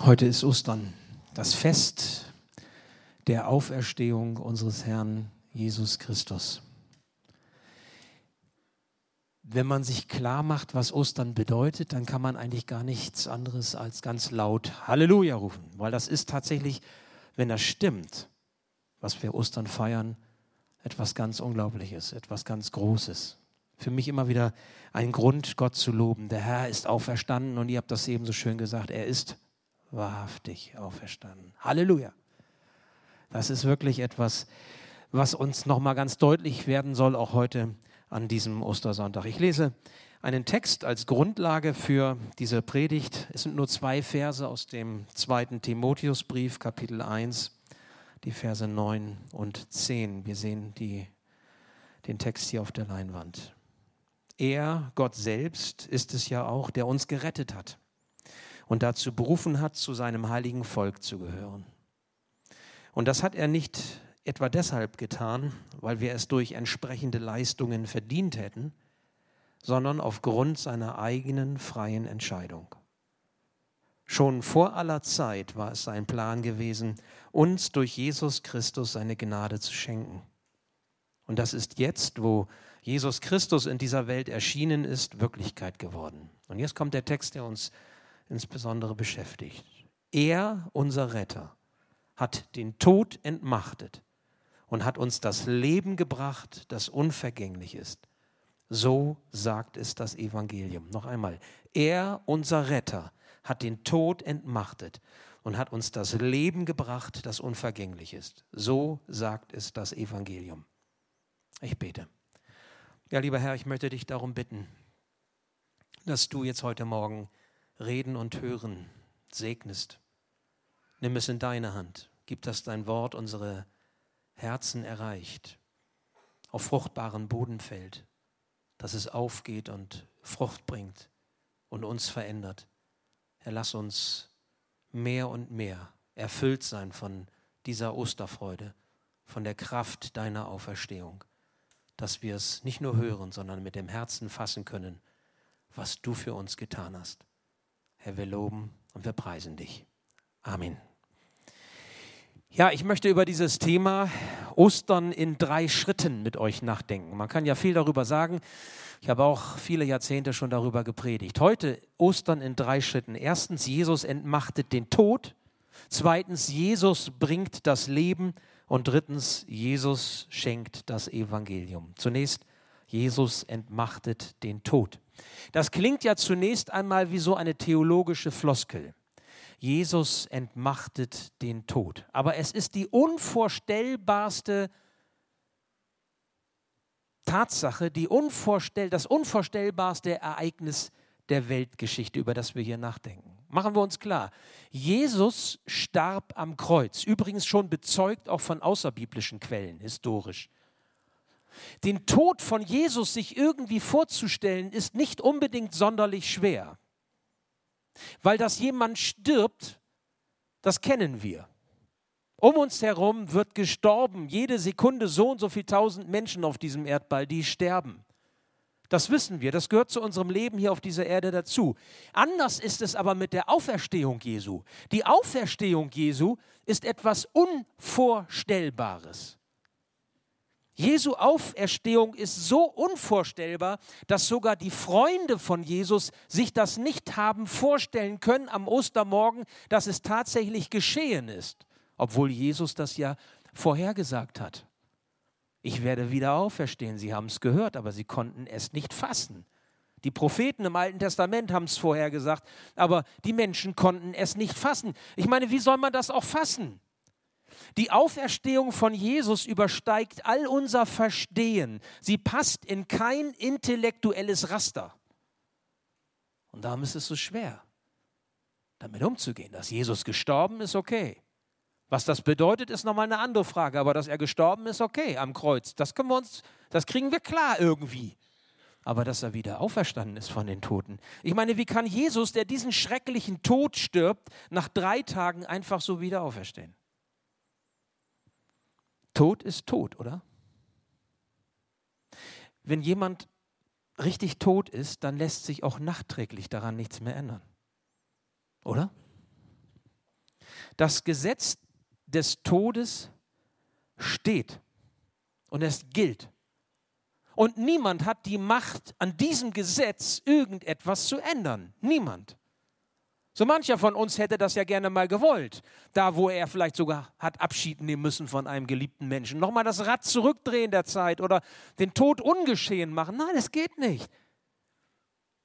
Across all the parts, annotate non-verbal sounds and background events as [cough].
Heute ist Ostern, das Fest der Auferstehung unseres Herrn Jesus Christus. Wenn man sich klar macht, was Ostern bedeutet, dann kann man eigentlich gar nichts anderes als ganz laut Halleluja rufen, weil das ist tatsächlich, wenn das stimmt, was wir Ostern feiern, etwas ganz Unglaubliches, etwas ganz Großes. Für mich immer wieder ein Grund, Gott zu loben. Der Herr ist auferstanden und ihr habt das eben so schön gesagt, er ist wahrhaftig auferstanden. Halleluja. Das ist wirklich etwas, was uns nochmal ganz deutlich werden soll, auch heute an diesem Ostersonntag. Ich lese einen Text als Grundlage für diese Predigt. Es sind nur zwei Verse aus dem zweiten Timotheusbrief, Kapitel 1, die Verse 9 und 10. Wir sehen die, den Text hier auf der Leinwand. Er, Gott selbst, ist es ja auch, der uns gerettet hat und dazu berufen hat, zu seinem heiligen Volk zu gehören. Und das hat er nicht etwa deshalb getan, weil wir es durch entsprechende Leistungen verdient hätten, sondern aufgrund seiner eigenen freien Entscheidung. Schon vor aller Zeit war es sein Plan gewesen, uns durch Jesus Christus seine Gnade zu schenken. Und das ist jetzt, wo Jesus Christus in dieser Welt erschienen ist, Wirklichkeit geworden. Und jetzt kommt der Text, der uns insbesondere beschäftigt. Er, unser Retter, hat den Tod entmachtet und hat uns das Leben gebracht, das unvergänglich ist. So sagt es das Evangelium. Noch einmal. Er, unser Retter, hat den Tod entmachtet und hat uns das Leben gebracht, das unvergänglich ist. So sagt es das Evangelium. Ich bete. Ja, lieber Herr, ich möchte dich darum bitten, dass du jetzt heute Morgen Reden und Hören segnest. Nimm es in deine Hand. Gib, dass dein Wort unsere Herzen erreicht, auf fruchtbaren Boden fällt, dass es aufgeht und Frucht bringt und uns verändert. Herr, lass uns mehr und mehr erfüllt sein von dieser Osterfreude, von der Kraft deiner Auferstehung, dass wir es nicht nur hören, sondern mit dem Herzen fassen können, was du für uns getan hast. Herr, wir loben und wir preisen dich. Amen. Ja, ich möchte über dieses Thema Ostern in drei Schritten mit euch nachdenken. Man kann ja viel darüber sagen. Ich habe auch viele Jahrzehnte schon darüber gepredigt. Heute Ostern in drei Schritten. Erstens, Jesus entmachtet den Tod. Zweitens, Jesus bringt das Leben. Und drittens, Jesus schenkt das Evangelium. Zunächst, Jesus entmachtet den Tod. Das klingt ja zunächst einmal wie so eine theologische Floskel. Jesus entmachtet den Tod. Aber es ist die unvorstellbarste Tatsache, die unvorstell das unvorstellbarste Ereignis der Weltgeschichte, über das wir hier nachdenken. Machen wir uns klar, Jesus starb am Kreuz, übrigens schon bezeugt auch von außerbiblischen Quellen, historisch. Den Tod von Jesus sich irgendwie vorzustellen, ist nicht unbedingt sonderlich schwer. Weil dass jemand stirbt, das kennen wir. Um uns herum wird gestorben, jede Sekunde so und so viel tausend Menschen auf diesem Erdball, die sterben. Das wissen wir, das gehört zu unserem Leben hier auf dieser Erde dazu. Anders ist es aber mit der Auferstehung Jesu. Die Auferstehung Jesu ist etwas Unvorstellbares. Jesu Auferstehung ist so unvorstellbar, dass sogar die Freunde von Jesus sich das nicht haben vorstellen können am Ostermorgen, dass es tatsächlich geschehen ist, obwohl Jesus das ja vorhergesagt hat. Ich werde wieder auferstehen. Sie haben es gehört, aber sie konnten es nicht fassen. Die Propheten im Alten Testament haben es vorhergesagt, aber die Menschen konnten es nicht fassen. Ich meine, wie soll man das auch fassen? Die Auferstehung von Jesus übersteigt all unser Verstehen. Sie passt in kein intellektuelles Raster. Und darum ist es so schwer, damit umzugehen. Dass Jesus gestorben ist, okay. Was das bedeutet, ist nochmal eine andere Frage. Aber dass er gestorben ist, okay, am Kreuz. Das können wir uns, das kriegen wir klar irgendwie. Aber dass er wieder auferstanden ist von den Toten. Ich meine, wie kann Jesus, der diesen schrecklichen Tod stirbt, nach drei Tagen einfach so wieder auferstehen? Tod ist tot, oder? Wenn jemand richtig tot ist, dann lässt sich auch nachträglich daran nichts mehr ändern. Oder? Das Gesetz des Todes steht und es gilt. Und niemand hat die Macht, an diesem Gesetz irgendetwas zu ändern. Niemand. So mancher von uns hätte das ja gerne mal gewollt, da wo er vielleicht sogar hat Abschied nehmen müssen von einem geliebten Menschen. Nochmal das Rad zurückdrehen der Zeit oder den Tod ungeschehen machen. Nein, es geht nicht.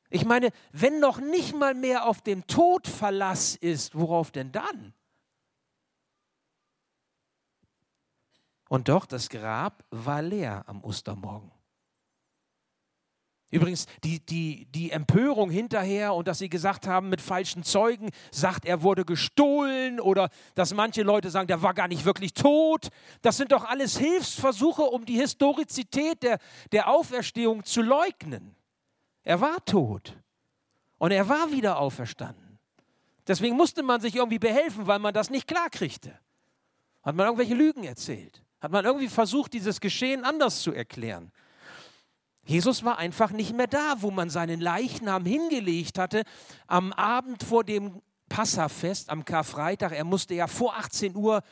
Ich meine, wenn noch nicht mal mehr auf dem Tod Verlass ist, worauf denn dann? Und doch, das Grab war leer am Ostermorgen. Übrigens, die, die, die Empörung hinterher und dass sie gesagt haben mit falschen Zeugen, sagt, er wurde gestohlen oder dass manche Leute sagen, der war gar nicht wirklich tot. Das sind doch alles Hilfsversuche, um die Historizität der, der Auferstehung zu leugnen. Er war tot und er war wieder auferstanden. Deswegen musste man sich irgendwie behelfen, weil man das nicht klarkriegte. Hat man irgendwelche Lügen erzählt? Hat man irgendwie versucht, dieses Geschehen anders zu erklären? Jesus war einfach nicht mehr da, wo man seinen Leichnam hingelegt hatte am Abend vor dem Passafest, am Karfreitag. Er musste ja vor 18 Uhr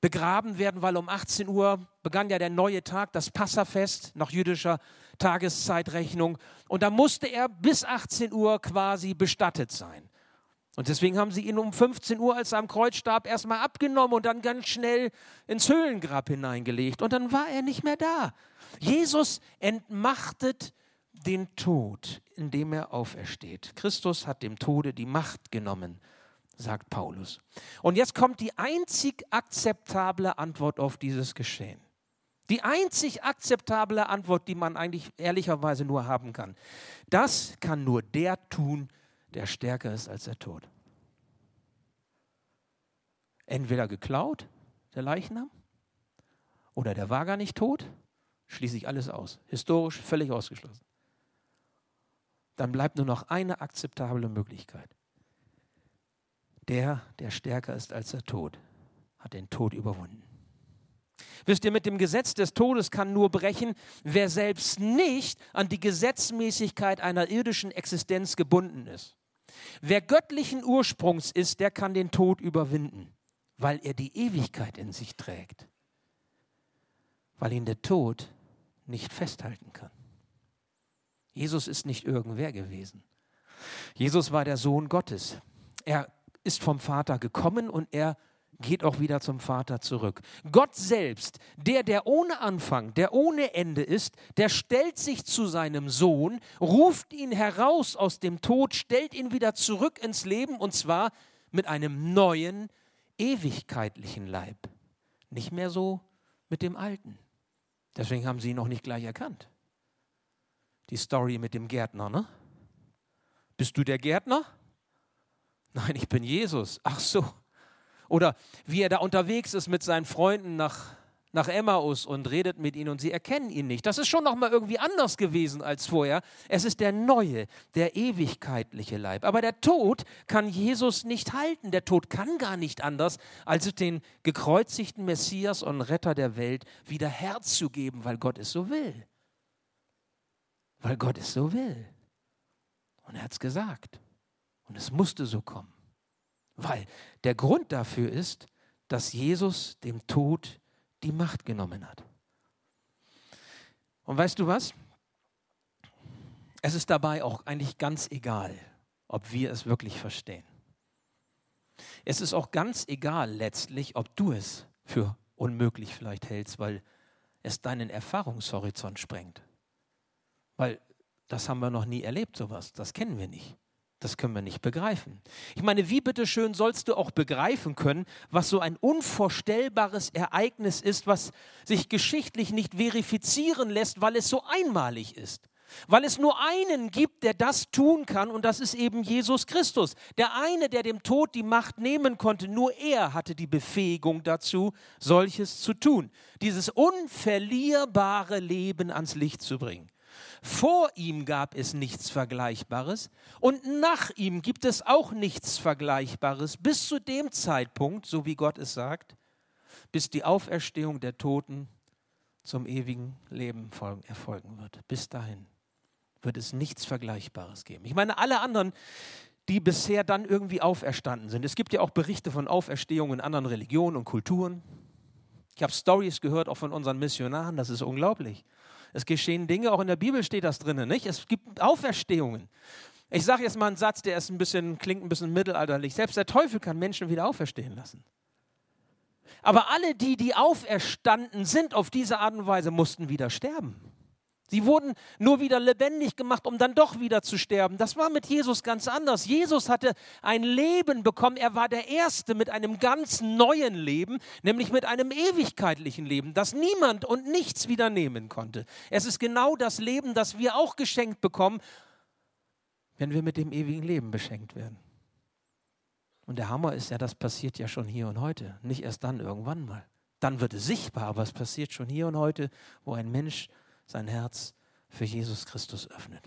begraben werden, weil um 18 Uhr begann ja der neue Tag, das Passafest nach jüdischer Tageszeitrechnung. Und da musste er bis 18 Uhr quasi bestattet sein. Und deswegen haben sie ihn um 15 Uhr, als er am Kreuz starb, erstmal abgenommen und dann ganz schnell ins Höhlengrab hineingelegt. Und dann war er nicht mehr da. Jesus entmachtet den Tod, indem er aufersteht. Christus hat dem Tode die Macht genommen, sagt Paulus. Und jetzt kommt die einzig akzeptable Antwort auf dieses Geschehen. Die einzig akzeptable Antwort, die man eigentlich ehrlicherweise nur haben kann. Das kann nur der tun, der stärker ist als der Tod. Entweder geklaut, der Leichnam, oder der war gar nicht tot, schließe ich alles aus. Historisch völlig ausgeschlossen. Dann bleibt nur noch eine akzeptable Möglichkeit. Der, der stärker ist als der Tod, hat den Tod überwunden. Wisst ihr, mit dem Gesetz des Todes kann nur brechen, wer selbst nicht an die Gesetzmäßigkeit einer irdischen Existenz gebunden ist. Wer göttlichen Ursprungs ist, der kann den Tod überwinden, weil er die Ewigkeit in sich trägt, weil ihn der Tod nicht festhalten kann. Jesus ist nicht irgendwer gewesen. Jesus war der Sohn Gottes. Er ist vom Vater gekommen und er geht auch wieder zum Vater zurück. Gott selbst, der, der ohne Anfang, der ohne Ende ist, der stellt sich zu seinem Sohn, ruft ihn heraus aus dem Tod, stellt ihn wieder zurück ins Leben und zwar mit einem neuen, ewigkeitlichen Leib. Nicht mehr so mit dem alten. Deswegen haben sie ihn noch nicht gleich erkannt. Die Story mit dem Gärtner, ne? Bist du der Gärtner? Nein, ich bin Jesus. Ach so. Oder wie er da unterwegs ist mit seinen Freunden nach, nach Emmaus und redet mit ihnen und sie erkennen ihn nicht. Das ist schon nochmal irgendwie anders gewesen als vorher. Es ist der neue, der ewigkeitliche Leib. Aber der Tod kann Jesus nicht halten. Der Tod kann gar nicht anders, als den gekreuzigten Messias und Retter der Welt wieder herzugeben, weil Gott es so will. Weil Gott es so will. Und er hat es gesagt. Und es musste so kommen. Weil der Grund dafür ist, dass Jesus dem Tod die Macht genommen hat. Und weißt du was? Es ist dabei auch eigentlich ganz egal, ob wir es wirklich verstehen. Es ist auch ganz egal letztlich, ob du es für unmöglich vielleicht hältst, weil es deinen Erfahrungshorizont sprengt. Weil das haben wir noch nie erlebt, sowas. Das kennen wir nicht. Das können wir nicht begreifen. Ich meine, wie bitteschön sollst du auch begreifen können, was so ein unvorstellbares Ereignis ist, was sich geschichtlich nicht verifizieren lässt, weil es so einmalig ist. Weil es nur einen gibt, der das tun kann, und das ist eben Jesus Christus. Der eine, der dem Tod die Macht nehmen konnte, nur er hatte die Befähigung dazu, solches zu tun. Dieses unverlierbare Leben ans Licht zu bringen. Vor ihm gab es nichts Vergleichbares und nach ihm gibt es auch nichts Vergleichbares bis zu dem Zeitpunkt, so wie Gott es sagt, bis die Auferstehung der Toten zum ewigen Leben erfolgen wird. Bis dahin wird es nichts Vergleichbares geben. Ich meine, alle anderen, die bisher dann irgendwie auferstanden sind. Es gibt ja auch Berichte von Auferstehungen in anderen Religionen und Kulturen. Ich habe Stories gehört, auch von unseren Missionaren, das ist unglaublich. Es geschehen Dinge, auch in der Bibel steht das drin, nicht? Es gibt Auferstehungen. Ich sage jetzt mal einen Satz, der ist ein bisschen, klingt ein bisschen mittelalterlich. Selbst der Teufel kann Menschen wieder auferstehen lassen. Aber alle die, die auferstanden sind auf diese Art und Weise, mussten wieder sterben. Sie wurden nur wieder lebendig gemacht, um dann doch wieder zu sterben. Das war mit Jesus ganz anders. Jesus hatte ein Leben bekommen. Er war der Erste mit einem ganz neuen Leben, nämlich mit einem ewigkeitlichen Leben, das niemand und nichts wieder nehmen konnte. Es ist genau das Leben, das wir auch geschenkt bekommen, wenn wir mit dem ewigen Leben beschenkt werden. Und der Hammer ist ja, das passiert ja schon hier und heute, nicht erst dann irgendwann mal. Dann wird es sichtbar, aber es passiert schon hier und heute, wo ein Mensch sein Herz für Jesus Christus öffnet.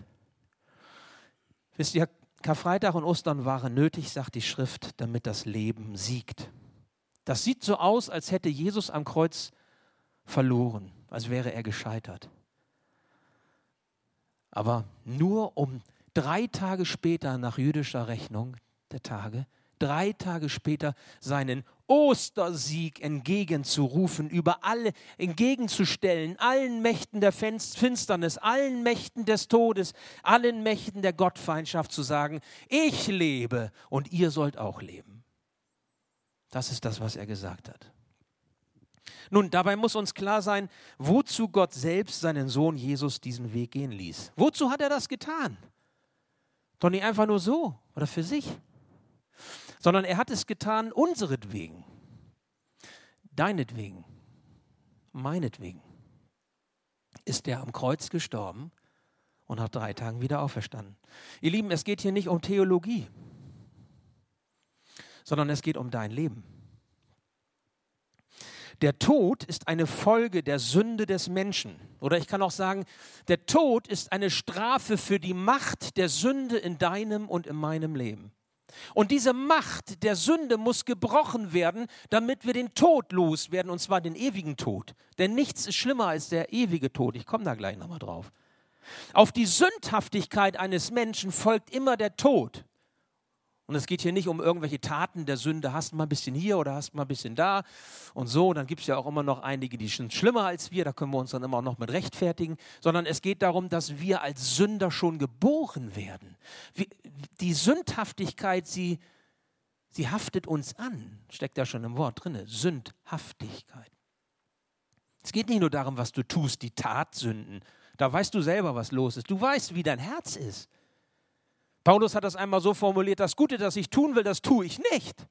Wisst ihr, Karfreitag und Ostern waren nötig, sagt die Schrift, damit das Leben siegt. Das sieht so aus, als hätte Jesus am Kreuz verloren, als wäre er gescheitert. Aber nur um drei Tage später nach jüdischer Rechnung der Tage drei Tage später seinen Ostersieg entgegenzurufen, über alle entgegenzustellen, allen Mächten der Finsternis, allen Mächten des Todes, allen Mächten der Gottfeindschaft zu sagen, ich lebe und ihr sollt auch leben. Das ist das, was er gesagt hat. Nun, dabei muss uns klar sein, wozu Gott selbst seinen Sohn Jesus diesen Weg gehen ließ. Wozu hat er das getan? Doch nicht einfach nur so oder für sich sondern er hat es getan unseretwegen, deinetwegen, meinetwegen. Ist er am Kreuz gestorben und nach drei Tagen wieder auferstanden. Ihr Lieben, es geht hier nicht um Theologie, sondern es geht um dein Leben. Der Tod ist eine Folge der Sünde des Menschen. Oder ich kann auch sagen, der Tod ist eine Strafe für die Macht der Sünde in deinem und in meinem Leben. Und diese Macht der Sünde muss gebrochen werden, damit wir den Tod loswerden, und zwar den ewigen Tod. Denn nichts ist schlimmer als der ewige Tod. Ich komme da gleich nochmal drauf. Auf die Sündhaftigkeit eines Menschen folgt immer der Tod. Und es geht hier nicht um irgendwelche Taten der Sünde, hast mal ein bisschen hier oder hast mal ein bisschen da und so. Dann gibt es ja auch immer noch einige, die sind schlimmer als wir, da können wir uns dann immer noch mit rechtfertigen. Sondern es geht darum, dass wir als Sünder schon geboren werden. Die Sündhaftigkeit, sie, sie haftet uns an. Steckt ja schon im Wort drin, Sündhaftigkeit. Es geht nicht nur darum, was du tust, die Tatsünden. Da weißt du selber, was los ist. Du weißt, wie dein Herz ist. Paulus hat das einmal so formuliert, das Gute, das ich tun will, das tue ich nicht.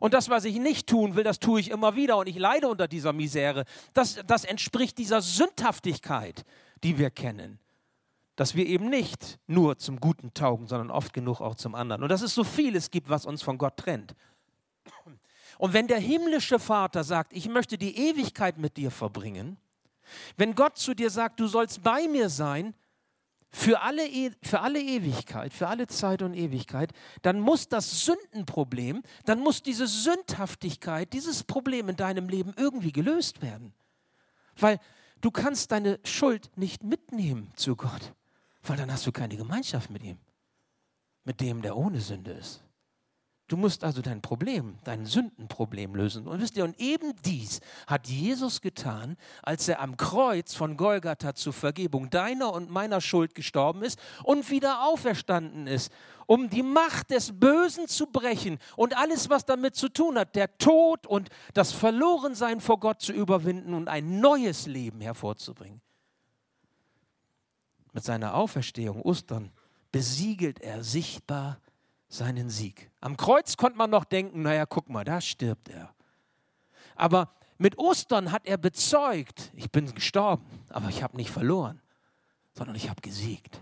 Und das, was ich nicht tun will, das tue ich immer wieder und ich leide unter dieser Misere. Das, das entspricht dieser Sündhaftigkeit, die wir kennen. Dass wir eben nicht nur zum Guten taugen, sondern oft genug auch zum anderen. Und dass es so vieles gibt, was uns von Gott trennt. Und wenn der himmlische Vater sagt, ich möchte die Ewigkeit mit dir verbringen, wenn Gott zu dir sagt, du sollst bei mir sein, für alle, e, für alle Ewigkeit, für alle Zeit und Ewigkeit, dann muss das Sündenproblem, dann muss diese Sündhaftigkeit, dieses Problem in deinem Leben irgendwie gelöst werden. Weil du kannst deine Schuld nicht mitnehmen zu Gott, weil dann hast du keine Gemeinschaft mit ihm, mit dem, der ohne Sünde ist. Du musst also dein Problem, dein Sündenproblem lösen. Und wisst ihr, und eben dies hat Jesus getan, als er am Kreuz von Golgatha zur Vergebung deiner und meiner Schuld gestorben ist und wieder auferstanden ist, um die Macht des Bösen zu brechen und alles, was damit zu tun hat, der Tod und das Verlorensein vor Gott zu überwinden und ein neues Leben hervorzubringen. Mit seiner Auferstehung, Ostern, besiegelt er sichtbar seinen Sieg. Am Kreuz konnte man noch denken, naja, guck mal, da stirbt er. Aber mit Ostern hat er bezeugt, ich bin gestorben, aber ich habe nicht verloren, sondern ich habe gesiegt.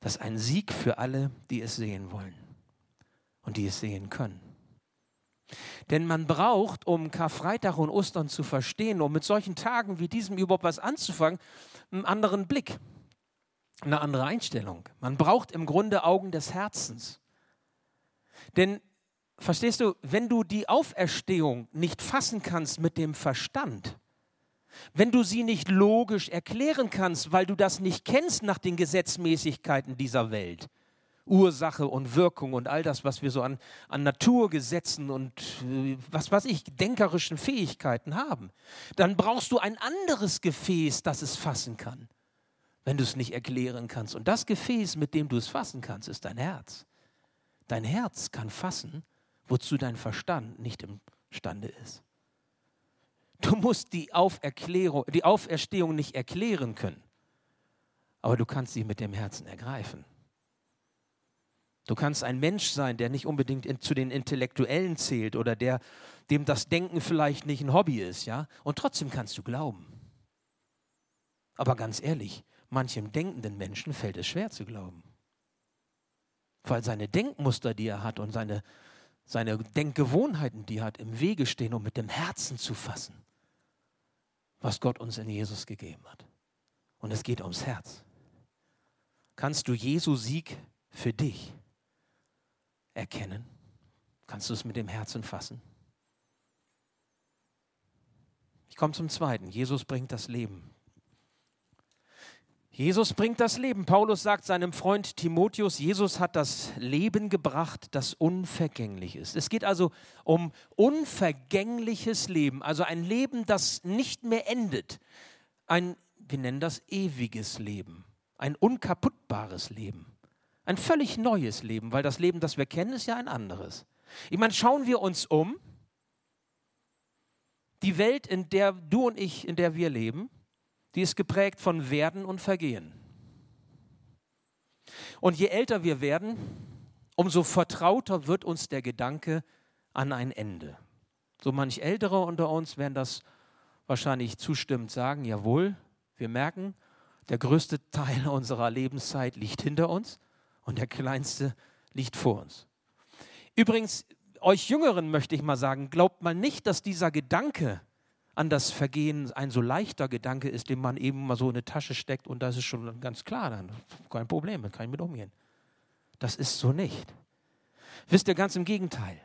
Das ist ein Sieg für alle, die es sehen wollen und die es sehen können. Denn man braucht, um Karfreitag und Ostern zu verstehen, um mit solchen Tagen wie diesem überhaupt was anzufangen, einen anderen Blick eine andere Einstellung. Man braucht im Grunde Augen des Herzens. Denn, verstehst du, wenn du die Auferstehung nicht fassen kannst mit dem Verstand, wenn du sie nicht logisch erklären kannst, weil du das nicht kennst nach den Gesetzmäßigkeiten dieser Welt, Ursache und Wirkung und all das, was wir so an, an Naturgesetzen und äh, was weiß ich, denkerischen Fähigkeiten haben, dann brauchst du ein anderes Gefäß, das es fassen kann, wenn du es nicht erklären kannst. Und das Gefäß, mit dem du es fassen kannst, ist dein Herz. Dein Herz kann fassen, wozu dein Verstand nicht imstande ist. Du musst die, Auferklärung, die Auferstehung nicht erklären können, aber du kannst sie mit dem Herzen ergreifen. Du kannst ein Mensch sein, der nicht unbedingt in, zu den Intellektuellen zählt oder der, dem das Denken vielleicht nicht ein Hobby ist, ja, und trotzdem kannst du glauben. Aber ganz ehrlich, manchem denkenden Menschen fällt es schwer zu glauben. Weil seine Denkmuster, die er hat und seine, seine Denkgewohnheiten, die er hat, im Wege stehen, um mit dem Herzen zu fassen was Gott uns in Jesus gegeben hat. Und es geht ums Herz. Kannst du Jesu Sieg für dich erkennen? Kannst du es mit dem Herzen fassen? Ich komme zum Zweiten. Jesus bringt das Leben. Jesus bringt das Leben. Paulus sagt seinem Freund Timotheus, Jesus hat das Leben gebracht, das unvergänglich ist. Es geht also um unvergängliches Leben, also ein Leben, das nicht mehr endet. Ein, wir nennen das ewiges Leben, ein unkaputtbares Leben. Ein völlig neues Leben, weil das Leben, das wir kennen, ist ja ein anderes. Ich meine, schauen wir uns um. Die Welt, in der du und ich, in der wir leben, die ist geprägt von Werden und Vergehen. Und je älter wir werden, umso vertrauter wird uns der Gedanke an ein Ende. So manch Ältere unter uns werden das wahrscheinlich zustimmend sagen, jawohl, wir merken, der größte Teil [laughs] unserer Lebenszeit liegt hinter uns und der kleinste liegt vor uns. Übrigens, euch Jüngeren möchte ich mal sagen, glaubt mal nicht, dass dieser Gedanke an das Vergehen ein so leichter Gedanke ist, den man eben mal so in eine Tasche steckt und das ist schon ganz klar, dann kein Problem, dann kann ich mit umgehen. Das ist so nicht. Wisst ihr, ganz im Gegenteil.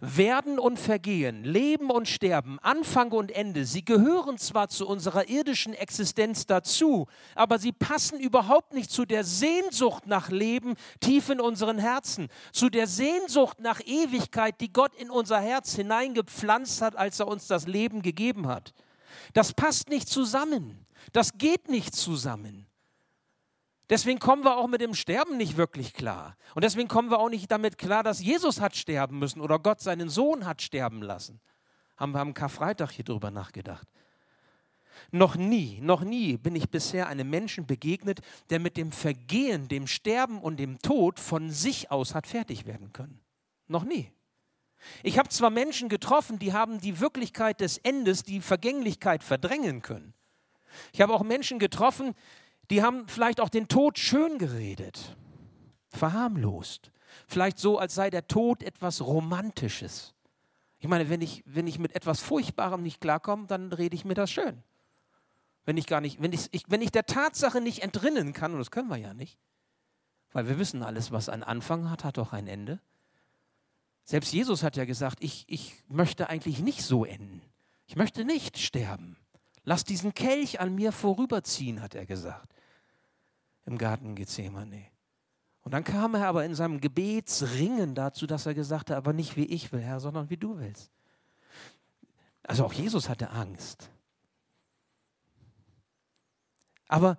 Werden und Vergehen, Leben und Sterben, Anfang und Ende, sie gehören zwar zu unserer irdischen Existenz dazu, aber sie passen überhaupt nicht zu der Sehnsucht nach Leben tief in unseren Herzen, zu der Sehnsucht nach Ewigkeit, die Gott in unser Herz hineingepflanzt hat, als er uns das Leben gegeben hat. Das passt nicht zusammen. Das geht nicht zusammen. Deswegen kommen wir auch mit dem Sterben nicht wirklich klar. Und deswegen kommen wir auch nicht damit klar, dass Jesus hat sterben müssen oder Gott seinen Sohn hat sterben lassen. Haben wir am Karfreitag hier drüber nachgedacht. Noch nie, noch nie bin ich bisher einem Menschen begegnet, der mit dem Vergehen, dem Sterben und dem Tod von sich aus hat fertig werden können. Noch nie. Ich habe zwar Menschen getroffen, die haben die Wirklichkeit des Endes, die Vergänglichkeit verdrängen können. Ich habe auch Menschen getroffen, die haben vielleicht auch den Tod schön geredet, verharmlost. Vielleicht so, als sei der Tod etwas Romantisches. Ich meine, wenn ich, wenn ich mit etwas Furchtbarem nicht klarkomme, dann rede ich mir das schön. Wenn ich gar nicht, wenn ich, ich, wenn ich der Tatsache nicht entrinnen kann, und das können wir ja nicht, weil wir wissen, alles, was einen Anfang hat, hat auch ein Ende. Selbst Jesus hat ja gesagt, ich, ich möchte eigentlich nicht so enden. Ich möchte nicht sterben. Lass diesen Kelch an mir vorüberziehen, hat er gesagt. Im Garten Gethsemane. Und dann kam er aber in seinem Gebetsringen dazu, dass er gesagt hat, aber nicht wie ich will, Herr, sondern wie du willst. Also auch Jesus hatte Angst. Aber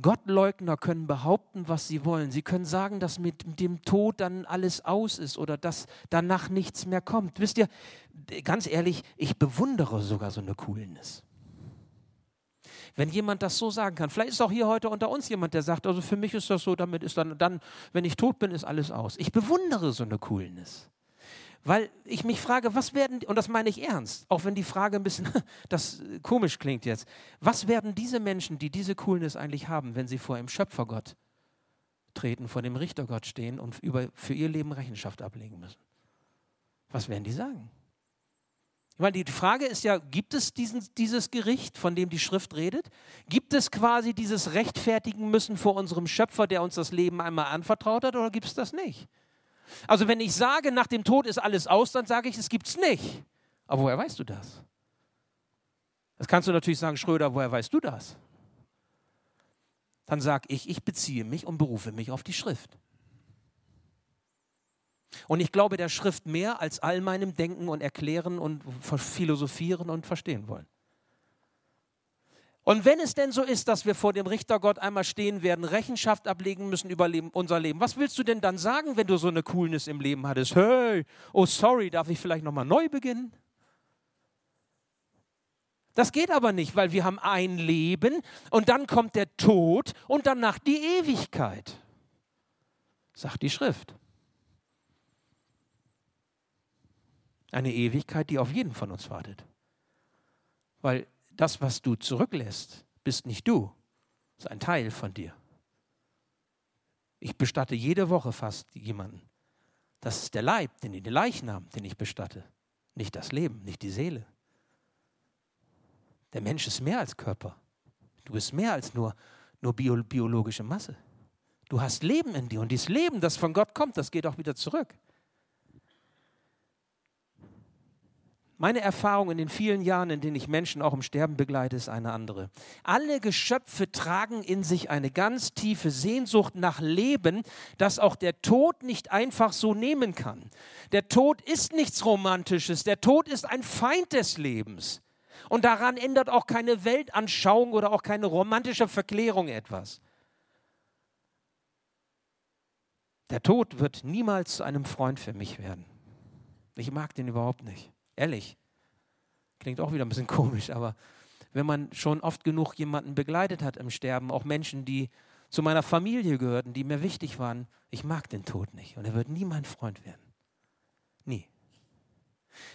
Gottleugner können behaupten, was sie wollen. Sie können sagen, dass mit dem Tod dann alles aus ist oder dass danach nichts mehr kommt. Wisst ihr, ganz ehrlich, ich bewundere sogar so eine Coolness. Wenn jemand das so sagen kann, vielleicht ist auch hier heute unter uns jemand, der sagt, also für mich ist das so, damit ist dann, dann wenn ich tot bin, ist alles aus. Ich bewundere so eine Coolness. Weil ich mich frage, was werden, und das meine ich ernst, auch wenn die Frage ein bisschen, [laughs] das komisch klingt jetzt, was werden diese Menschen, die diese Coolness eigentlich haben, wenn sie vor dem Schöpfergott treten, vor dem Richtergott stehen und über, für ihr Leben Rechenschaft ablegen müssen? Was werden die sagen? Ich meine, die Frage ist ja, gibt es diesen, dieses Gericht, von dem die Schrift redet? Gibt es quasi dieses Rechtfertigen müssen vor unserem Schöpfer, der uns das Leben einmal anvertraut hat, oder gibt es das nicht? Also wenn ich sage, nach dem Tod ist alles aus, dann sage ich, es gibt es nicht. Aber woher weißt du das? Das kannst du natürlich sagen, Schröder, woher weißt du das? Dann sage ich, ich beziehe mich und berufe mich auf die Schrift. Und ich glaube der Schrift mehr als all meinem Denken und Erklären und Philosophieren und Verstehen wollen. Und wenn es denn so ist, dass wir vor dem Richter Gott einmal stehen werden, Rechenschaft ablegen müssen über unser Leben, was willst du denn dann sagen, wenn du so eine Coolness im Leben hattest? Hey, oh sorry, darf ich vielleicht nochmal neu beginnen? Das geht aber nicht, weil wir haben ein Leben und dann kommt der Tod und danach die Ewigkeit, sagt die Schrift. Eine Ewigkeit, die auf jeden von uns wartet. Weil das, was du zurücklässt, bist nicht du, ist ein Teil von dir. Ich bestatte jede Woche fast jemanden. Das ist der Leib, den, den Leichnam, den ich bestatte. Nicht das Leben, nicht die Seele. Der Mensch ist mehr als Körper. Du bist mehr als nur, nur bio, biologische Masse. Du hast Leben in dir und dieses Leben, das von Gott kommt, das geht auch wieder zurück. Meine Erfahrung in den vielen Jahren, in denen ich Menschen auch im Sterben begleite, ist eine andere. Alle Geschöpfe tragen in sich eine ganz tiefe Sehnsucht nach Leben, das auch der Tod nicht einfach so nehmen kann. Der Tod ist nichts Romantisches, der Tod ist ein Feind des Lebens. Und daran ändert auch keine Weltanschauung oder auch keine romantische Verklärung etwas. Der Tod wird niemals zu einem Freund für mich werden. Ich mag den überhaupt nicht. Ehrlich. Klingt auch wieder ein bisschen [laughs] komisch, aber wenn man schon oft genug jemanden begleitet hat im Sterben, auch Menschen, die zu meiner Familie gehörten, die mir wichtig waren, ich mag den Tod nicht und er wird nie mein Freund werden. Nie.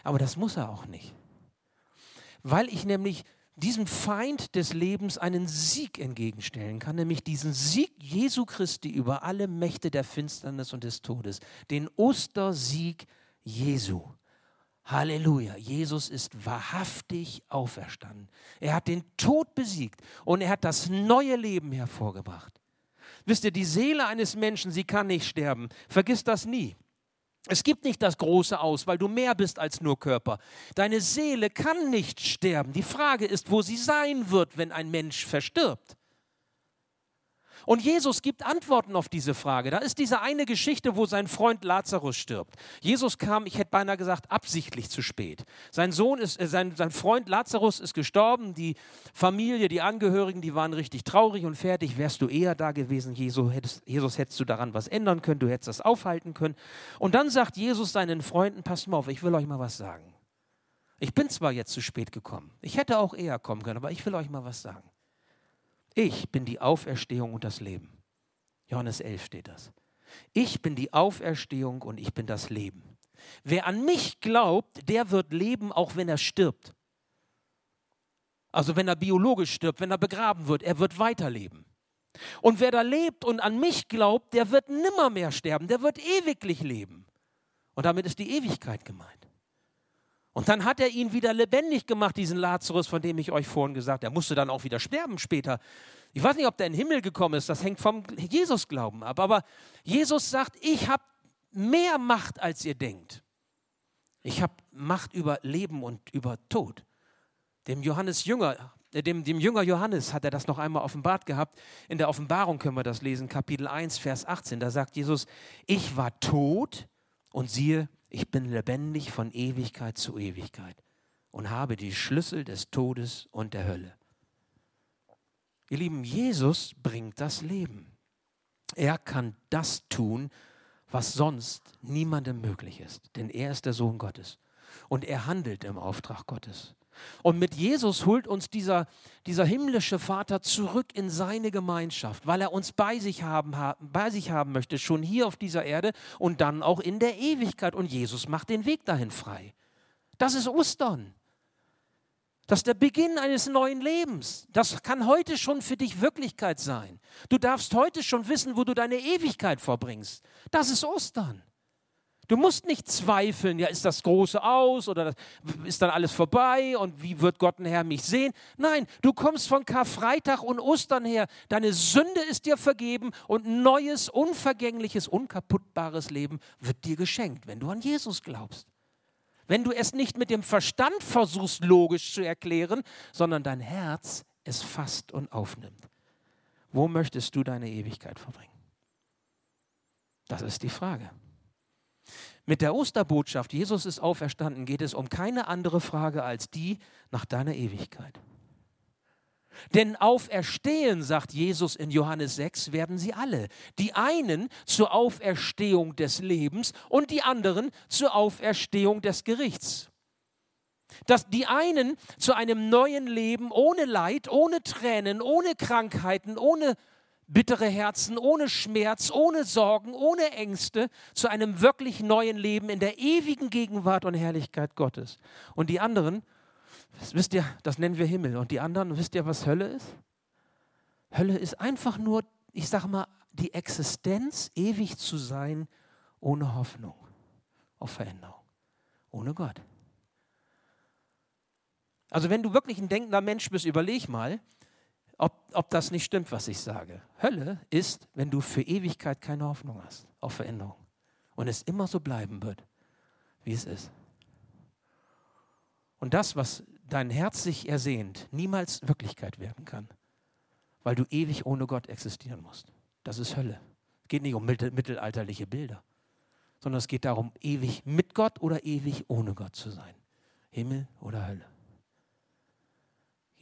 Aber das muss er auch nicht. Weil ich nämlich diesem Feind des Lebens einen Sieg entgegenstellen kann, nämlich diesen Sieg Jesu Christi über alle Mächte der Finsternis und des Todes, den Ostersieg Jesu. Halleluja, Jesus ist wahrhaftig auferstanden. Er hat den Tod besiegt und er hat das neue Leben hervorgebracht. Wisst ihr, die Seele eines Menschen, sie kann nicht sterben. Vergiss das nie. Es gibt nicht das große Aus, weil du mehr bist als nur Körper. Deine Seele kann nicht sterben. Die Frage ist, wo sie sein wird, wenn ein Mensch verstirbt. Und Jesus gibt Antworten auf diese Frage. Da ist diese eine Geschichte, wo sein Freund Lazarus stirbt. Jesus kam, ich hätte beinahe gesagt, absichtlich zu spät. Sein Sohn ist, äh, sein, sein Freund Lazarus ist gestorben. Die Familie, die Angehörigen, die waren richtig traurig und fertig. Wärst du eher da gewesen, Jesus, hättest, Jesus, hättest du daran was ändern können, du hättest das aufhalten können. Und dann sagt Jesus seinen Freunden, passt mal auf, ich will euch mal was sagen. Ich bin zwar jetzt zu spät gekommen, ich hätte auch eher kommen können, aber ich will euch mal was sagen. Ich bin die Auferstehung und das Leben. Johannes 11 steht das. Ich bin die Auferstehung und ich bin das Leben. Wer an mich glaubt, der wird leben, auch wenn er stirbt. Also wenn er biologisch stirbt, wenn er begraben wird, er wird weiterleben. Und wer da lebt und an mich glaubt, der wird nimmermehr sterben, der wird ewiglich leben. Und damit ist die Ewigkeit gemeint. Und dann hat er ihn wieder lebendig gemacht, diesen Lazarus, von dem ich euch vorhin gesagt habe. Er musste dann auch wieder sterben später. Ich weiß nicht, ob der in den Himmel gekommen ist, das hängt vom Jesus-Glauben ab. Aber Jesus sagt, ich habe mehr Macht, als ihr denkt. Ich habe Macht über Leben und über Tod. Dem Johannes Jünger, äh, dem, dem Jünger Johannes hat er das noch einmal offenbart gehabt. In der Offenbarung können wir das lesen, Kapitel 1, Vers 18. Da sagt Jesus, ich war tot und siehe, ich bin lebendig von Ewigkeit zu Ewigkeit und habe die Schlüssel des Todes und der Hölle. Ihr Lieben, Jesus bringt das Leben. Er kann das tun, was sonst niemandem möglich ist, denn er ist der Sohn Gottes und er handelt im Auftrag Gottes. Und mit Jesus holt uns dieser, dieser himmlische Vater zurück in seine Gemeinschaft, weil er uns bei sich, haben, bei sich haben möchte, schon hier auf dieser Erde und dann auch in der Ewigkeit. Und Jesus macht den Weg dahin frei. Das ist Ostern. Das ist der Beginn eines neuen Lebens. Das kann heute schon für dich Wirklichkeit sein. Du darfst heute schon wissen, wo du deine Ewigkeit verbringst. Das ist Ostern. Du musst nicht zweifeln, ja, ist das große aus oder ist dann alles vorbei und wie wird Gott und Herr mich sehen? Nein, du kommst von Karfreitag und Ostern her. Deine Sünde ist dir vergeben und neues, unvergängliches, unkaputtbares Leben wird dir geschenkt, wenn du an Jesus glaubst. Wenn du es nicht mit dem Verstand versuchst, logisch zu erklären, sondern dein Herz es fasst und aufnimmt. Wo möchtest du deine Ewigkeit verbringen? Das ist die Frage. Mit der Osterbotschaft, Jesus ist auferstanden, geht es um keine andere Frage als die nach deiner Ewigkeit. Denn auferstehen, sagt Jesus in Johannes 6, werden sie alle. Die einen zur Auferstehung des Lebens und die anderen zur Auferstehung des Gerichts. Dass die einen zu einem neuen Leben ohne Leid, ohne Tränen, ohne Krankheiten, ohne bittere Herzen, ohne Schmerz, ohne Sorgen, ohne Ängste, zu einem wirklich neuen Leben in der ewigen Gegenwart und Herrlichkeit Gottes. Und die anderen, wisst ihr, das nennen wir Himmel. Und die anderen, wisst ihr, was Hölle ist? Hölle ist einfach nur, ich sage mal, die Existenz, ewig zu sein, ohne Hoffnung auf Veränderung, ohne Gott. Also wenn du wirklich ein denkender Mensch bist, überleg mal, ob, ob das nicht stimmt, was ich sage. Hölle ist, wenn du für Ewigkeit keine Hoffnung hast auf Veränderung und es immer so bleiben wird, wie es ist. Und das, was dein Herz sich ersehnt, niemals Wirklichkeit werden kann, weil du ewig ohne Gott existieren musst. Das ist Hölle. Es geht nicht um mittelalterliche Bilder, sondern es geht darum, ewig mit Gott oder ewig ohne Gott zu sein. Himmel oder Hölle.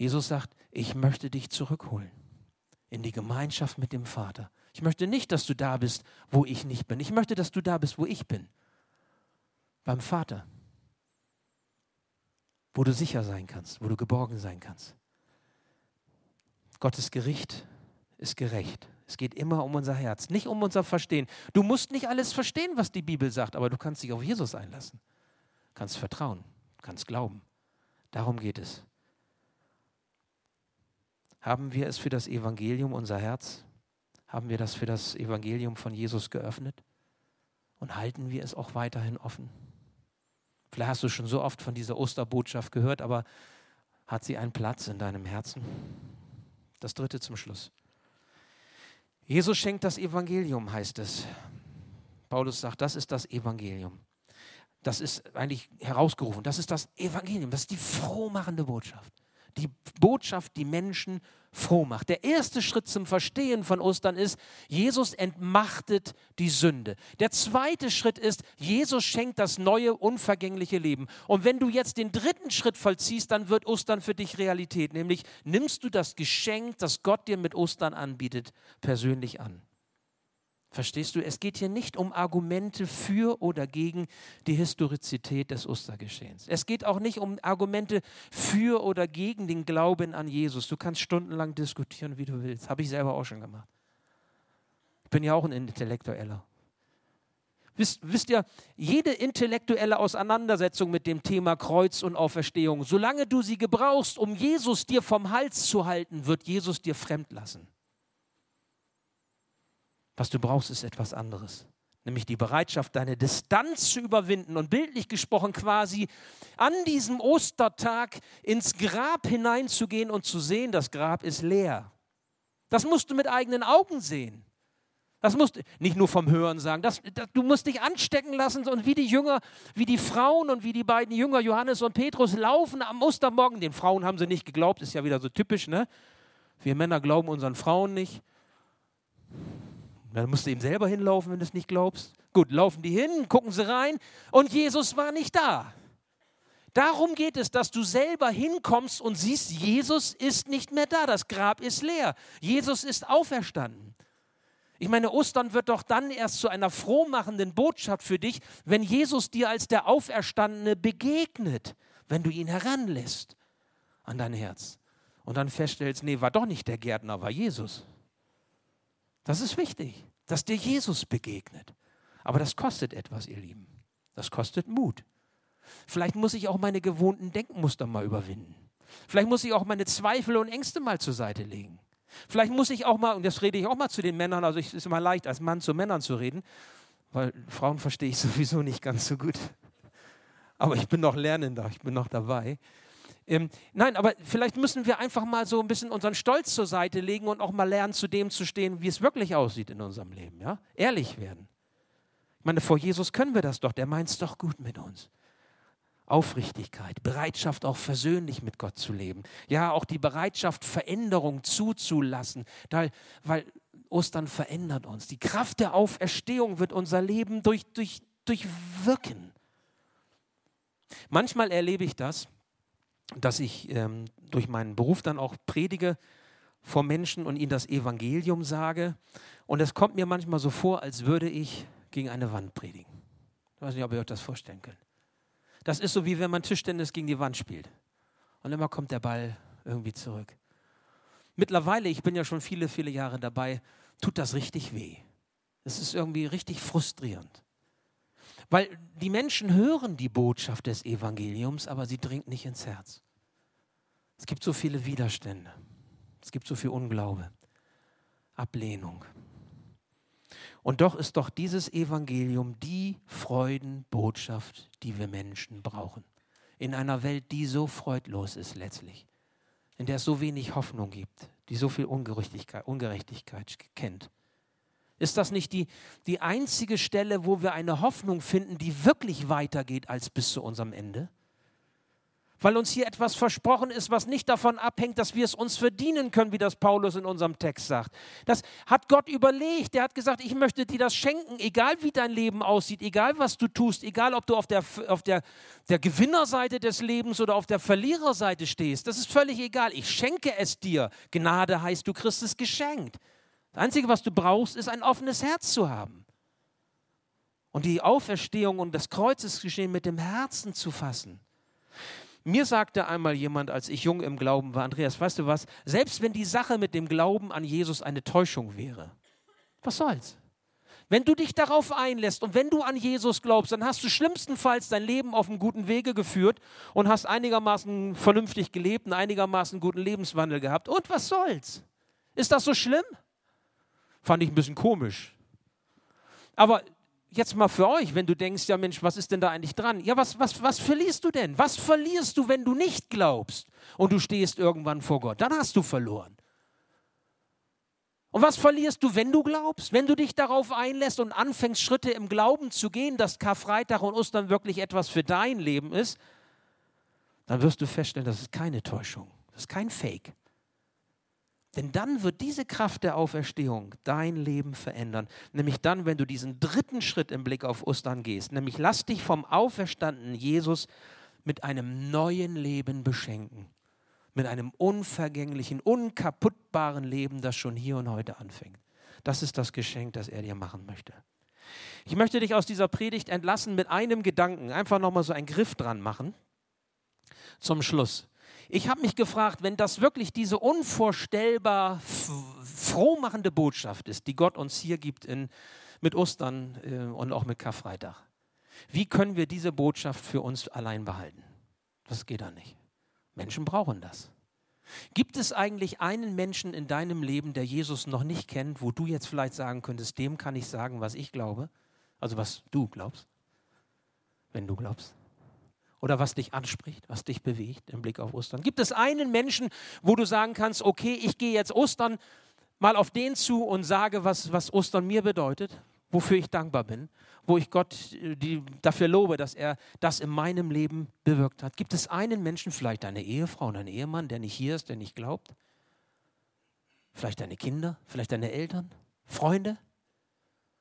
Jesus sagt, ich möchte dich zurückholen in die Gemeinschaft mit dem Vater. Ich möchte nicht, dass du da bist, wo ich nicht bin. Ich möchte, dass du da bist, wo ich bin. Beim Vater. Wo du sicher sein kannst, wo du geborgen sein kannst. Gottes Gericht ist gerecht. Es geht immer um unser Herz, nicht um unser Verstehen. Du musst nicht alles verstehen, was die Bibel sagt, aber du kannst dich auf Jesus einlassen. Du kannst vertrauen, kannst glauben. Darum geht es. Haben wir es für das Evangelium, unser Herz? Haben wir das für das Evangelium von Jesus geöffnet? Und halten wir es auch weiterhin offen? Vielleicht hast du schon so oft von dieser Osterbotschaft gehört, aber hat sie einen Platz in deinem Herzen? Das dritte zum Schluss. Jesus schenkt das Evangelium, heißt es. Paulus sagt, das ist das Evangelium. Das ist eigentlich herausgerufen. Das ist das Evangelium. Das ist die frohmachende Botschaft die Botschaft, die Menschen froh macht. Der erste Schritt zum Verstehen von Ostern ist, Jesus entmachtet die Sünde. Der zweite Schritt ist, Jesus schenkt das neue, unvergängliche Leben. Und wenn du jetzt den dritten Schritt vollziehst, dann wird Ostern für dich Realität, nämlich nimmst du das Geschenk, das Gott dir mit Ostern anbietet, persönlich an. Verstehst du? Es geht hier nicht um Argumente für oder gegen die Historizität des Ostergeschehens. Es geht auch nicht um Argumente für oder gegen den Glauben an Jesus. Du kannst stundenlang diskutieren, wie du willst. Habe ich selber auch schon gemacht. Ich bin ja auch ein Intellektueller. Wisst, wisst ihr, jede intellektuelle Auseinandersetzung mit dem Thema Kreuz und Auferstehung, solange du sie gebrauchst, um Jesus dir vom Hals zu halten, wird Jesus dir fremd lassen. Was du brauchst, ist etwas anderes. Nämlich die Bereitschaft, deine Distanz zu überwinden und bildlich gesprochen quasi an diesem Ostertag ins Grab hineinzugehen und zu sehen, das Grab ist leer. Das musst du mit eigenen Augen sehen. Das musst nicht nur vom Hören sagen. Das, das, du musst dich anstecken lassen und wie die Jünger, wie die Frauen und wie die beiden Jünger Johannes und Petrus laufen am Ostermorgen. Den Frauen haben sie nicht geglaubt, ist ja wieder so typisch, ne? Wir Männer glauben unseren Frauen nicht. Dann musst du eben selber hinlaufen, wenn du es nicht glaubst. Gut, laufen die hin, gucken sie rein und Jesus war nicht da. Darum geht es, dass du selber hinkommst und siehst, Jesus ist nicht mehr da, das Grab ist leer. Jesus ist auferstanden. Ich meine, Ostern wird doch dann erst zu einer frohmachenden Botschaft für dich, wenn Jesus dir als der Auferstandene begegnet, wenn du ihn heranlässt an dein Herz und dann feststellst, nee, war doch nicht der Gärtner, war Jesus. Das ist wichtig, dass dir Jesus begegnet. Aber das kostet etwas, ihr Lieben. Das kostet Mut. Vielleicht muss ich auch meine gewohnten Denkmuster mal überwinden. Vielleicht muss ich auch meine Zweifel und Ängste mal zur Seite legen. Vielleicht muss ich auch mal, und das rede ich auch mal zu den Männern, also es ist immer leicht, als Mann zu Männern zu reden, weil Frauen verstehe ich [laughs] sowieso nicht ganz so gut. Aber ich bin noch Lernender, ich bin noch dabei. Ähm, nein, aber vielleicht müssen wir einfach mal so ein bisschen unseren Stolz zur Seite legen und auch mal lernen, zu dem zu stehen, wie es wirklich aussieht in unserem Leben. Ja? Ehrlich werden. Ich meine, vor Jesus können wir das doch, der meint es doch gut mit uns. Aufrichtigkeit, Bereitschaft auch versöhnlich mit Gott zu leben. Ja, auch die Bereitschaft, Veränderung zuzulassen, weil Ostern verändert uns. Die Kraft der Auferstehung wird unser Leben durch, durch, durchwirken. Manchmal erlebe ich das, dass ich ähm, durch meinen Beruf dann auch predige vor Menschen und ihnen das Evangelium sage. Und es kommt mir manchmal so vor, als würde ich gegen eine Wand predigen. Ich weiß nicht, ob ihr euch das vorstellen könnt. Das ist so, wie wenn man Tischtennis gegen die Wand spielt. Und immer kommt der Ball irgendwie zurück. Mittlerweile, ich bin ja schon viele, viele Jahre dabei, tut das richtig weh. Es ist irgendwie richtig frustrierend. Weil die Menschen hören die Botschaft des Evangeliums, aber sie dringt nicht ins Herz. Es gibt so viele Widerstände. Es gibt so viel Unglaube, Ablehnung. Und doch ist doch dieses Evangelium die Freudenbotschaft, die wir Menschen brauchen. In einer Welt, die so freudlos ist letztlich, in der es so wenig Hoffnung gibt, die so viel Ungerechtigkeit, Ungerechtigkeit kennt. Ist das nicht die, die einzige Stelle, wo wir eine Hoffnung finden, die wirklich weitergeht als bis zu unserem Ende? Weil uns hier etwas versprochen ist, was nicht davon abhängt, dass wir es uns verdienen können, wie das Paulus in unserem Text sagt. Das hat Gott überlegt. Er hat gesagt, ich möchte dir das schenken, egal wie dein Leben aussieht, egal was du tust, egal ob du auf der, auf der, der Gewinnerseite des Lebens oder auf der Verliererseite stehst. Das ist völlig egal. Ich schenke es dir. Gnade heißt, du kriegst es geschenkt. Das Einzige, was du brauchst, ist ein offenes Herz zu haben. Und die Auferstehung und das Kreuzesgeschehen mit dem Herzen zu fassen. Mir sagte einmal jemand, als ich jung im Glauben war, Andreas, weißt du was, selbst wenn die Sache mit dem Glauben an Jesus eine Täuschung wäre, was soll's? Wenn du dich darauf einlässt und wenn du an Jesus glaubst, dann hast du schlimmstenfalls dein Leben auf einem guten Wege geführt und hast einigermaßen vernünftig gelebt, einen einigermaßen guten Lebenswandel gehabt. Und was soll's? Ist das so schlimm? Fand ich ein bisschen komisch. Aber jetzt mal für euch, wenn du denkst, ja Mensch, was ist denn da eigentlich dran? Ja, was, was, was verlierst du denn? Was verlierst du, wenn du nicht glaubst und du stehst irgendwann vor Gott? Dann hast du verloren. Und was verlierst du, wenn du glaubst? Wenn du dich darauf einlässt und anfängst, Schritte im Glauben zu gehen, dass Karfreitag und Ostern wirklich etwas für dein Leben ist, dann wirst du feststellen, das ist keine Täuschung, das ist kein Fake. Denn dann wird diese Kraft der Auferstehung dein Leben verändern. Nämlich dann, wenn du diesen dritten Schritt im Blick auf Ostern gehst. Nämlich lass dich vom auferstandenen Jesus mit einem neuen Leben beschenken. Mit einem unvergänglichen, unkaputtbaren Leben, das schon hier und heute anfängt. Das ist das Geschenk, das er dir machen möchte. Ich möchte dich aus dieser Predigt entlassen mit einem Gedanken. Einfach nochmal so einen Griff dran machen. Zum Schluss. Ich habe mich gefragt, wenn das wirklich diese unvorstellbar frohmachende Botschaft ist, die Gott uns hier gibt in, mit Ostern äh, und auch mit Karfreitag, wie können wir diese Botschaft für uns allein behalten? Das geht da nicht. Menschen brauchen das. Gibt es eigentlich einen Menschen in deinem Leben, der Jesus noch nicht kennt, wo du jetzt vielleicht sagen könntest, dem kann ich sagen, was ich glaube? Also was du glaubst, wenn du glaubst? Oder was dich anspricht, was dich bewegt im Blick auf Ostern? Gibt es einen Menschen, wo du sagen kannst, okay, ich gehe jetzt Ostern mal auf den zu und sage, was, was Ostern mir bedeutet, wofür ich dankbar bin, wo ich Gott äh, die, dafür lobe, dass er das in meinem Leben bewirkt hat? Gibt es einen Menschen, vielleicht eine Ehefrau und einen Ehemann, der nicht hier ist, der nicht glaubt? Vielleicht deine Kinder, vielleicht deine Eltern, Freunde,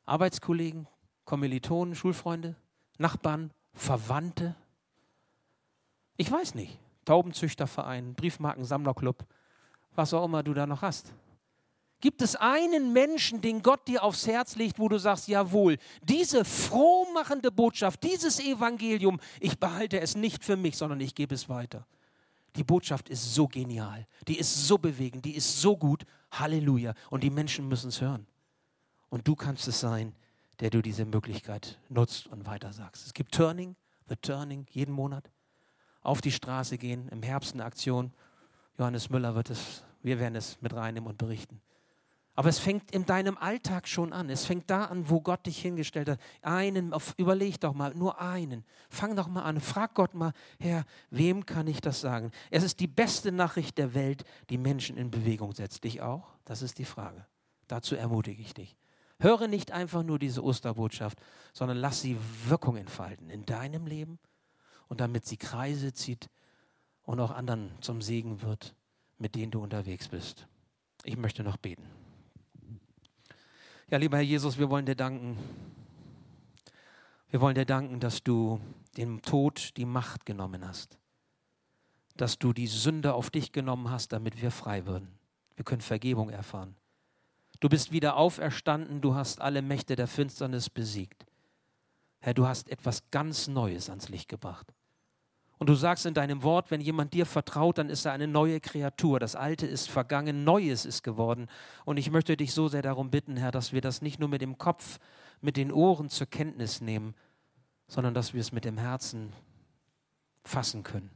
Arbeitskollegen, Kommilitonen, Schulfreunde, Nachbarn, Verwandte, ich weiß nicht. Taubenzüchterverein, Briefmarkensammlerclub, was auch immer du da noch hast. Gibt es einen Menschen, den Gott dir aufs Herz legt, wo du sagst, jawohl, diese frohmachende Botschaft, dieses Evangelium, ich behalte es nicht für mich, sondern ich gebe es weiter. Die Botschaft ist so genial, die ist so bewegend, die ist so gut. Halleluja. Und die Menschen müssen es hören. Und du kannst es sein, der du diese Möglichkeit nutzt und weitersagst. Es gibt Turning, The Turning, jeden Monat auf die Straße gehen, im Herbst eine Aktion. Johannes Müller wird es, wir werden es mit reinnehmen und berichten. Aber es fängt in deinem Alltag schon an. Es fängt da an, wo Gott dich hingestellt hat. Einen, überleg doch mal, nur einen. Fang doch mal an. Frag Gott mal, Herr, wem kann ich das sagen? Es ist die beste Nachricht der Welt, die Menschen in Bewegung setzt. Dich auch? Das ist die Frage. Dazu ermutige ich dich. Höre nicht einfach nur diese Osterbotschaft, sondern lass sie Wirkung entfalten in deinem Leben und damit sie Kreise zieht und auch anderen zum Segen wird, mit denen du unterwegs bist. Ich möchte noch beten. Ja, lieber Herr Jesus, wir wollen dir danken Wir wollen dir danken, dass du dem Tod die Macht genommen hast, dass du die Sünde auf dich genommen hast, damit wir frei würden. Wir können Vergebung erfahren. Du bist wieder auferstanden, du hast alle Mächte der Finsternis besiegt. Herr, du hast etwas ganz Neues ans Licht gebracht. Und du sagst in deinem Wort, wenn jemand dir vertraut, dann ist er eine neue Kreatur. Das Alte ist vergangen, Neues ist geworden. Und ich möchte dich so sehr darum bitten, Herr, dass wir das nicht nur mit dem Kopf, mit den Ohren zur Kenntnis nehmen, sondern dass wir es mit dem Herzen fassen können,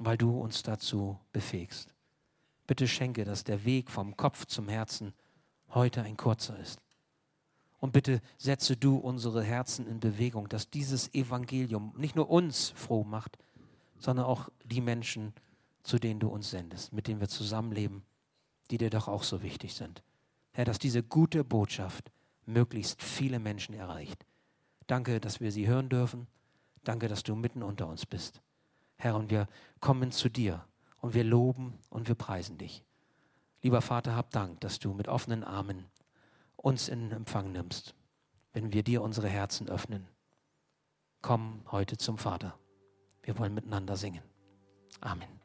weil du uns dazu befähigst. Bitte schenke, dass der Weg vom Kopf zum Herzen heute ein kurzer ist. Und bitte setze du unsere Herzen in Bewegung, dass dieses Evangelium nicht nur uns froh macht, sondern auch die Menschen, zu denen du uns sendest, mit denen wir zusammenleben, die dir doch auch so wichtig sind. Herr, dass diese gute Botschaft möglichst viele Menschen erreicht. Danke, dass wir sie hören dürfen. Danke, dass du mitten unter uns bist. Herr, und wir kommen zu dir und wir loben und wir preisen dich. Lieber Vater, hab Dank, dass du mit offenen Armen uns in Empfang nimmst, wenn wir dir unsere Herzen öffnen. Komm heute zum Vater. Wir wollen miteinander singen. Amen.